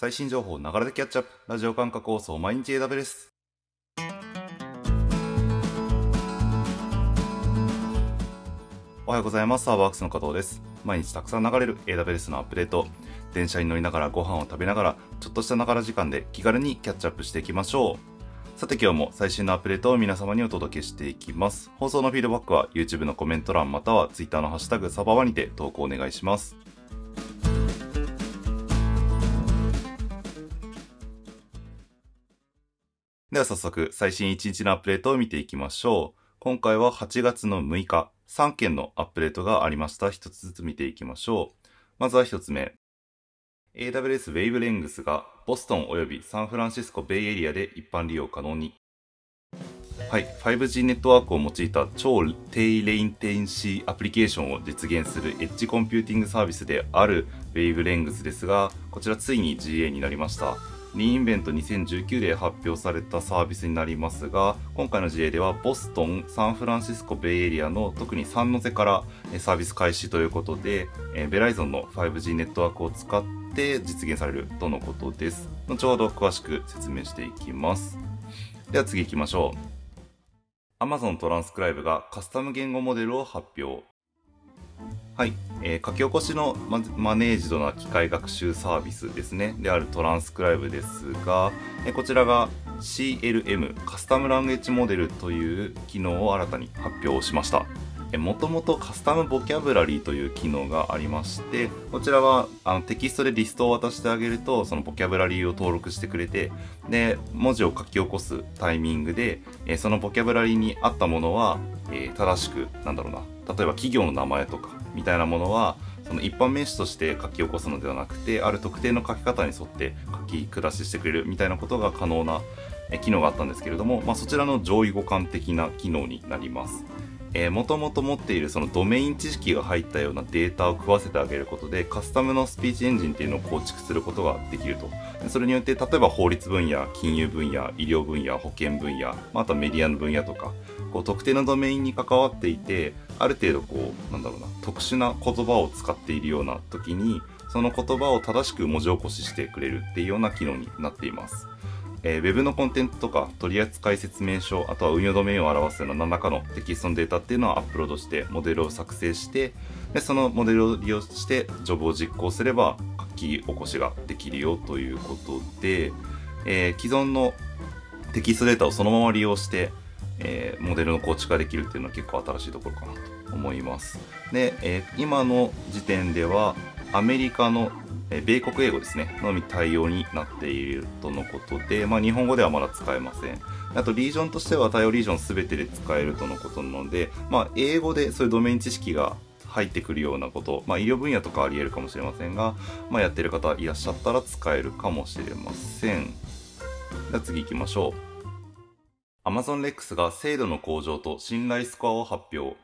最新情報ながらでキャッチアップ。ラジオ感覚放送毎日 AW です。おはようございます。サーバークスの加藤です。毎日たくさん流れる AWS のアップデート。電車に乗りながらご飯を食べながらちょっとしたながら時間で気軽にキャッチアップしていきましょう。さて今日も最新のアップデートを皆様にお届けしていきます。放送のフィードバックは YouTube のコメント欄または Twitter のハッシュタグサバワにて投稿お願いします。では早速最新1日のアップデートを見ていきましょう。今回は8月の6日、3件のアップデートがありました。1つずつ見ていきましょう。まずは1つ目。AWS Wavelengths がボストン及びサンフランシスコベイエリアで一般利用可能に。はい、5G ネットワークを用いた超低レイテンシーアプリケーションを実現するエッジコンピューティングサービスである Wavelengths ですが、こちらついに GA になりました。リーンイベント2019で発表されたサービスになりますが、今回の事例ではボストン、サンフランシスコベイエリアの特にサンノゼからサービス開始ということで、ベライゾンの 5G ネットワークを使って実現されるとのことです。後ほど詳しく説明していきます。では次行きましょう。Amazon トランスクライブがカスタム言語モデルを発表。はい、えー、書き起こしのマネージドな機械学習サービスですね、であるトランスクライブですが、えー、こちらが CLM、カスタムランゲージモデルという機能を新たに発表しました。もともとカスタムボキャブラリーという機能がありまして、こちらはあのテキストでリストを渡してあげると、そのボキャブラリーを登録してくれて、で、文字を書き起こすタイミングで、えそのボキャブラリーに合ったものは、え、正しく、なんだろうな、例えば企業の名前とか、みたいなものはその一般名詞として書き起こすのではなくてある特定の書き方に沿って書き下ししてくれるみたいなことが可能な機能があったんですけれども、まあ、そちらの上位互換的な機能になります。えー、もともと持っているそのドメイン知識が入ったようなデータを食わせてあげることでカスタムのスピーチエンジンっていうのを構築することができると。それによって例えば法律分野金融分野医療分野保険分野、まあ、とメディアの分野とかこう特定のドメインに関わっていてある程度こうなんだろうな特殊な言葉を使っているような時にその言葉を正しく文字起こししてくれるっていうような機能になっています。えー、Web のコンテンツとか取扱説明書、あとは運用ドメインを表すような何らかのテキストのデータっていうのをアップロードしてモデルを作成してでそのモデルを利用してジョブを実行すれば書き起こしができるよということで、えー、既存のテキストデータをそのまま利用して、えー、モデルの構築ができるっていうのは結構新しいところかなと思います。で、え今の時点ではアメリカの米国英語ですね、のみ対応になっているとのことで、まあ、日本語ではまだ使えません。あと、リージョンとしては対応リージョン全てで使えるとのことなので、まあ、英語でそういうドメイン知識が入ってくるようなこと、まあ、医療分野とかあり得るかもしれませんが、まあ、やってる方いらっしゃったら使えるかもしれません。では次行きましょう。Amazon Lex が精度の向上と信頼スコアを発表。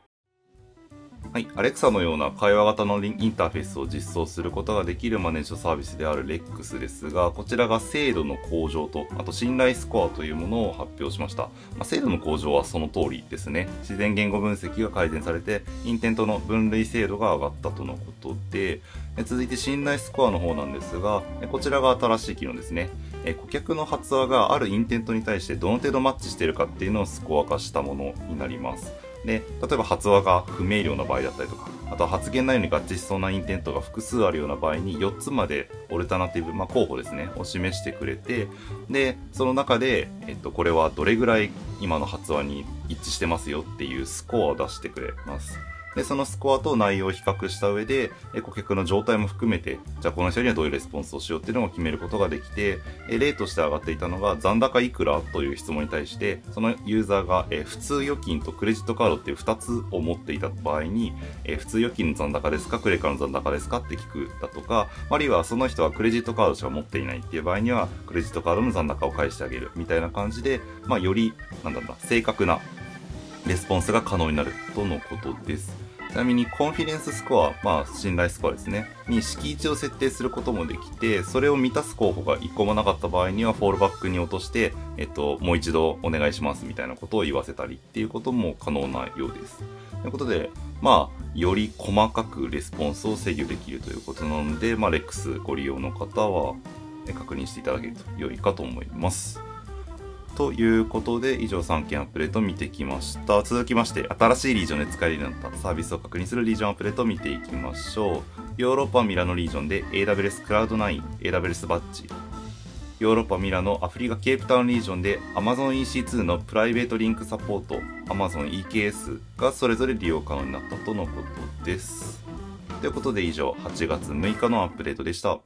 はい、アレクサのような会話型のインターフェースを実装することができるマネージドサービスである REX ですが、こちらが精度の向上と、あと信頼スコアというものを発表しました。まあ、精度の向上はその通りですね。自然言語分析が改善されて、インテントの分類精度が上がったとのことで、続いて信頼スコアの方なんですが、こちらが新しい機能ですね。顧客の発話があるインテントに対してどの程度マッチしているかっていうのをスコア化したものになります。で、例えば発話が不明瞭な場合だったりとか、あとは発言内容に合致しそうなインテントが複数あるような場合に4つまでオルタナティブ、まあ、候補ですね、を示してくれて、で、その中で、えっと、これはどれぐらい今の発話に一致してますよっていうスコアを出してくれます。で、そのスコアと内容を比較した上で、え顧客の状態も含めて、じゃあこの人にはどういうレスポンスをしようっていうのを決めることができて、え例として上がっていたのが、残高いくらという質問に対して、そのユーザーが、え普通預金とクレジットカードっていう2つを持っていた場合に、え普通預金の残高ですか、クレカの残高ですかって聞くだとか、あるいはその人はクレジットカードしか持っていないっていう場合には、クレジットカードの残高を返してあげるみたいな感じで、まあ、より、なんだろうな、正確なレスポンスが可能になるとのことです。ちなみにコンフィデンススコア、まあ信頼スコアですね、に敷地を設定することもできて、それを満たす候補が1個もなかった場合にはフォールバックに落として、えっと、もう一度お願いしますみたいなことを言わせたりっていうことも可能なようです。ということで、まあ、より細かくレスポンスを制御できるということなので、まあ、レックスご利用の方は、確認していただけると良いかと思います。ということで、以上3件アップデート見てきました。続きまして、新しいリージョンで使えるようになったサービスを確認するリージョンアップデートを見ていきましょう。ヨーロッパミラノリージョンで AWS クラウド9、AWS バッジ。ヨーロッパミラノアフリカケープタウンリージョンで Amazon EC2 のプライベートリンクサポート Amazon EKS がそれぞれ利用可能になったとのことです。ということで以上、8月6日のアップデートでした。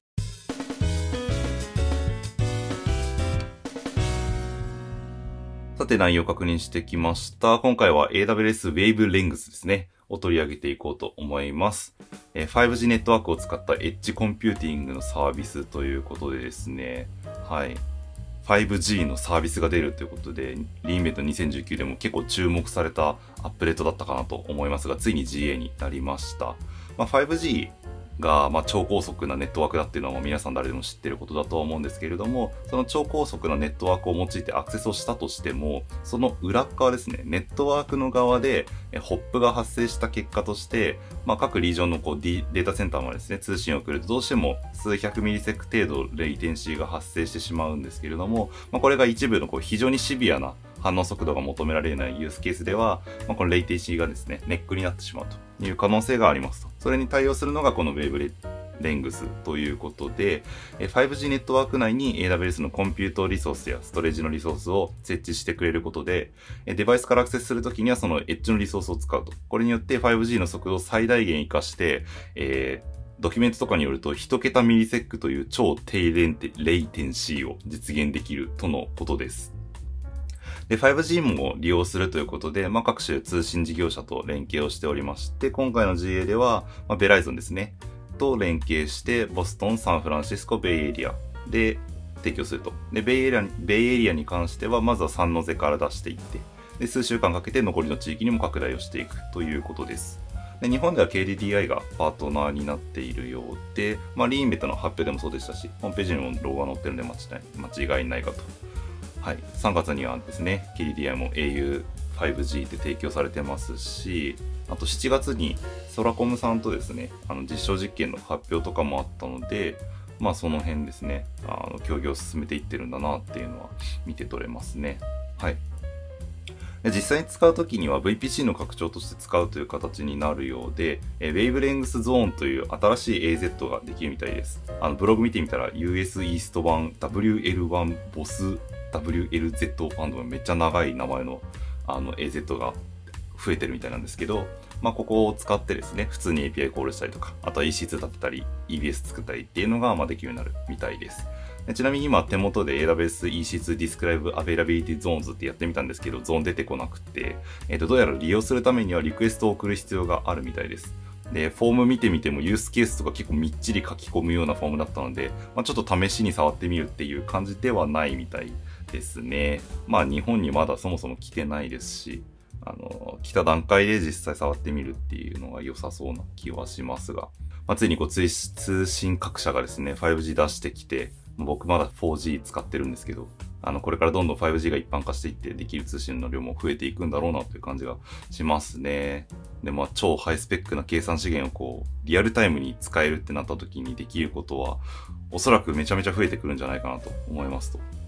さて内容確認してきました。今回は AWS Wavelength ですね。を取り上げていこうと思います。え 5G ネットワークを使ったエッジコンピューティングのサービスということでですね。はい。5G のサービスが出るということで、 re:Invent 2019でも結構注目されたアップデートだったかなと思いますが、ついに GA になりました。まあ、5G が、まあ、超高速なネットワークだっていうのは皆さん誰でも知ってることだとは思うんですけれども、その超高速なネットワークを用いてアクセスをしたとしても、その裏側ですね、ネットワークの側でホップが発生した結果として、まあ、各リージョンのこうデータセンターまでですね、通信を送るとどうしても数百ミリセック程度レイテンシーが発生してしまうんですけれども、まあ、これが一部のこう非常にシビアな反応速度が求められないユースケースでは、まあ、このレイテンシーがですね、ネックになってしまうという可能性がありますと。それに対応するのがこの Wave レレングスということで、5G ネットワーク内に AWS のコンピュートリソースやストレージのリソースを設置してくれることで、デバイスからアクセスするときにはそのエッジのリソースを使うと。これによって 5G の速度を最大限活かして、えードキュメントとかによると、1桁ミリセックという超低レイテンシーを実現できるとのことです。で、5G も利用するということで、まあ、各種通信事業者と連携をしておりまして、今回の GA では、まあ、ベライゾンですね、と連携して、ボストン、サンフランシスコ、ベイエリアで提供すると。で、ベイエリアベイエリアに関しては、まずはサンノゼから出していって、で、数週間かけて残りの地域にも拡大をしていくということです。で日本では KDDI がパートナーになっているようで、まあ、リーンベットの発表でもそうでしたし、ホームページにもロゴが載ってるんで間違いないかとはい、3月にはですね、KDDI も au 5G で提供されてますし、あと7月にソラコムさんとですね、あの実証実験の発表とかもあったので、まあその辺ですね、あの協議を進めていってるんだなっていうのは見て取れますね。はい。で実際に使うときには VPC の拡張として使うという形になるようで、え Wavelength Zone という新しい AZ ができるみたいです。あのブログ見てみたら US イースト版 WL1 ボス WLZ ファンドがめっちゃ長い名前のあの AZ が増えてるみたいなんですけど、まあ、ここを使ってですね、普通に API コールしたりとか、あとは EC2 立てたり、EBS 作ったりっていうのがまあできるようになるみたいです。でちなみに今手元で AWS EC2 Describe Availability Zones ってやってみたんですけど、ゾーン出てこなくて、えっ、ー、と、どうやら利用するためにはリクエストを送る必要があるみたいです。で、フォーム見てみてもユースケースとか結構みっちり書き込むようなフォームだったので、まあ、ちょっと試しに触ってみるっていう感じではないみたいですですね。まあ日本にまだそもそも来てないですし、あの、来た段階で実際触ってみるっていうのが良さそうな気はしますが、まあ、ついにこう通信各社がですね、5G 出してきて、僕まだ 4G 使ってるんですけど、あの、これからどんどん 5G が一般化していってできる通信の量も増えていくんだろうなという感じがしますね。で、まあ、超ハイスペックな計算資源をこう、リアルタイムに使えるってなった時にできることは、おそらくめちゃめちゃ増えてくるんじゃないかなと思いますと。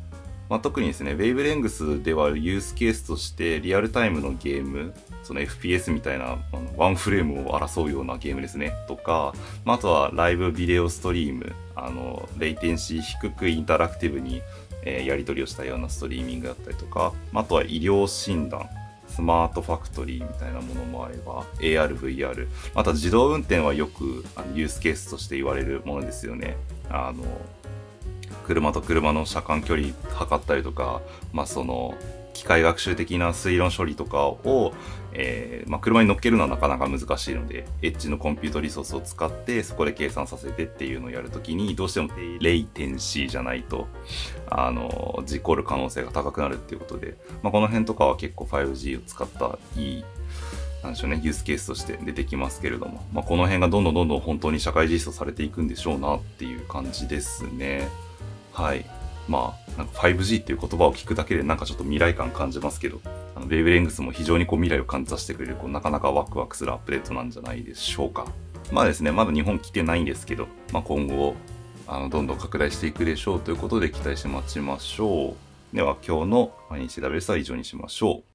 まあ、特にですね、ウェイブレングスではユースケースとしてリアルタイムのゲーム、その FPS みたいなあのワンフレームを争うようなゲームですね、とか、まあ、あとはライブビデオストリーム、あの、レイテンシー低くインタラクティブに、えー、やり取りをしたようなストリーミングだったりとか、まあ、あとは医療診断、スマートファクトリーみたいなものもあれば、AR、VR、また自動運転はよくあのユースケースとして言われるものですよね。あの、車と車の車間距離測ったりとか、まあ、その機械学習的な推論処理とかを、えー、まあ、車に乗っけるのはなかなか難しいので、エッジのコンピュートリソースを使ってそこで計算させてっていうのをやるときに、どうしてもレイテンシーじゃないと、あの、事故る可能性が高くなるっていうことで、まあ、この辺とかは結構 5G を使ったいいなんでしょうね、ユースケースとして出てきますけれども、まあ、この辺がどんどんどんどん本当に社会実装されていくんでしょうなっていう感じですね。はい。まあ、なんか 5G っていう言葉を聞くだけでなんかちょっと未来感感じますけど、あの、ベイブレングスも非常にこう未来を感じさせてくれる、こう、なかなかワクワクするアップデートなんじゃないでしょうか。まあですね、まだ日本来てないんですけど、まあ今後、あの、どんどん拡大していくでしょうということで期待して待ちましょう。では今日の毎日 WS は以上にしましょう。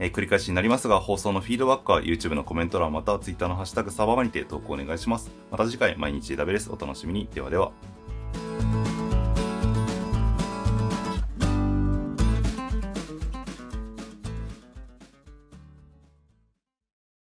えー、繰り返しになりますが、放送のフィードバックは YouTube のコメント欄または Twitter のハッシュタグサババにて投稿お願いします。また次回毎日 WS お楽しみに。ではでは。